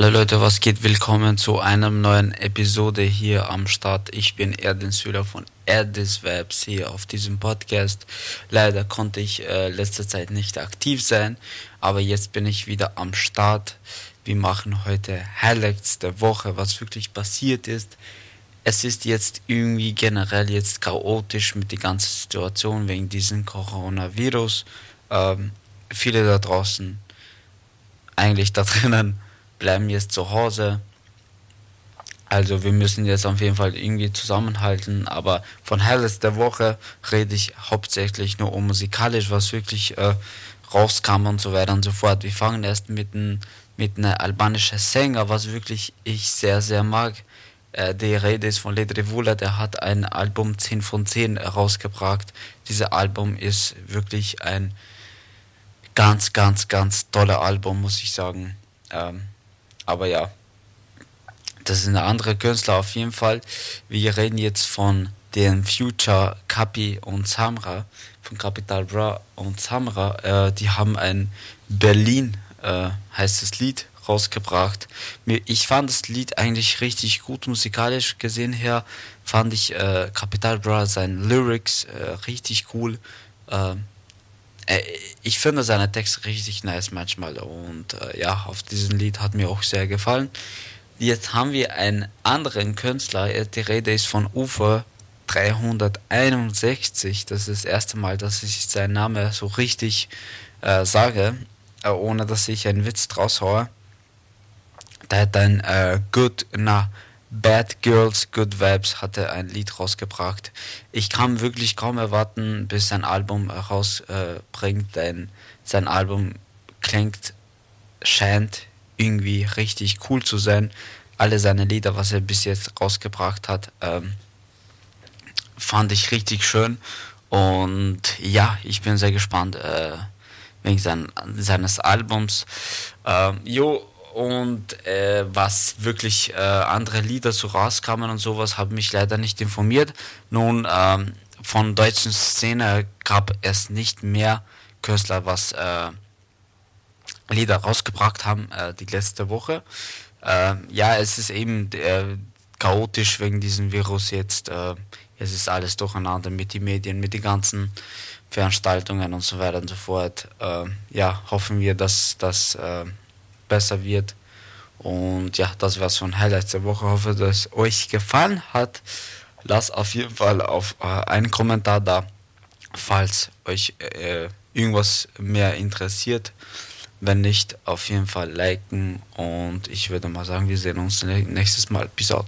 Hallo Leute, was geht? Willkommen zu einer neuen Episode hier am Start. Ich bin Erdin Süler von Erdis Webs hier auf diesem Podcast. Leider konnte ich äh, letzte Zeit nicht aktiv sein, aber jetzt bin ich wieder am Start. Wir machen heute Highlights der Woche, was wirklich passiert ist. Es ist jetzt irgendwie generell jetzt chaotisch mit der ganzen Situation wegen diesem Coronavirus. Ähm, viele da draußen, eigentlich da drinnen, bleiben jetzt zu Hause. Also wir müssen jetzt auf jeden Fall irgendwie zusammenhalten, aber von Highlights der Woche rede ich hauptsächlich nur um musikalisch, was wirklich äh, rauskam und so weiter und so fort. Wir fangen erst mit einem mit einer albanischen Sänger, was wirklich ich sehr, sehr mag. Äh, die Rede ist von Ledre Vula, der hat ein Album 10 von 10 rausgebracht. Dieses Album ist wirklich ein ganz, ganz, ganz toller Album, muss ich sagen. Ähm, aber ja, das ist eine andere Künstler auf jeden Fall. Wir reden jetzt von den Future Kapi und Samra, von Capital Bra und Samra. Äh, die haben ein Berlin, äh, heißt Lied, rausgebracht. Ich fand das Lied eigentlich richtig gut musikalisch gesehen her. Fand ich äh, Capital Bra seine Lyrics äh, richtig cool. Äh, ich finde seine Texte richtig nice manchmal und äh, ja, auf diesem Lied hat mir auch sehr gefallen. Jetzt haben wir einen anderen Künstler, äh, die Rede ist von Ufer 361. Das ist das erste Mal, dass ich seinen Namen so richtig äh, sage, äh, ohne dass ich einen Witz draus haue. Der hat ein äh, Good, na, Bad Girls, Good Vibes hatte ein Lied rausgebracht. Ich kann wirklich kaum erwarten, bis sein Album rausbringt, äh, denn sein Album klingt, scheint irgendwie richtig cool zu sein. Alle seine Lieder, was er bis jetzt rausgebracht hat, ähm, fand ich richtig schön. Und ja, ich bin sehr gespannt äh, wegen sein, seines Albums. Ähm, jo, und äh, was wirklich äh, andere Lieder so rauskamen und sowas, habe mich leider nicht informiert. Nun, ähm, von deutschen Szene gab es nicht mehr Künstler, was äh, Lieder rausgebracht haben äh, die letzte Woche. Äh, ja, es ist eben äh, chaotisch wegen diesem Virus jetzt. Äh, es ist alles durcheinander mit den Medien, mit den ganzen Veranstaltungen und so weiter und so fort. Äh, ja, hoffen wir, dass das besser wird. Und ja, das war's von Highlights der Woche. Ich hoffe, dass es euch gefallen hat. Lasst auf jeden Fall auf äh, einen Kommentar da, falls euch äh, irgendwas mehr interessiert. Wenn nicht, auf jeden Fall liken und ich würde mal sagen, wir sehen uns nächstes Mal. Bis out.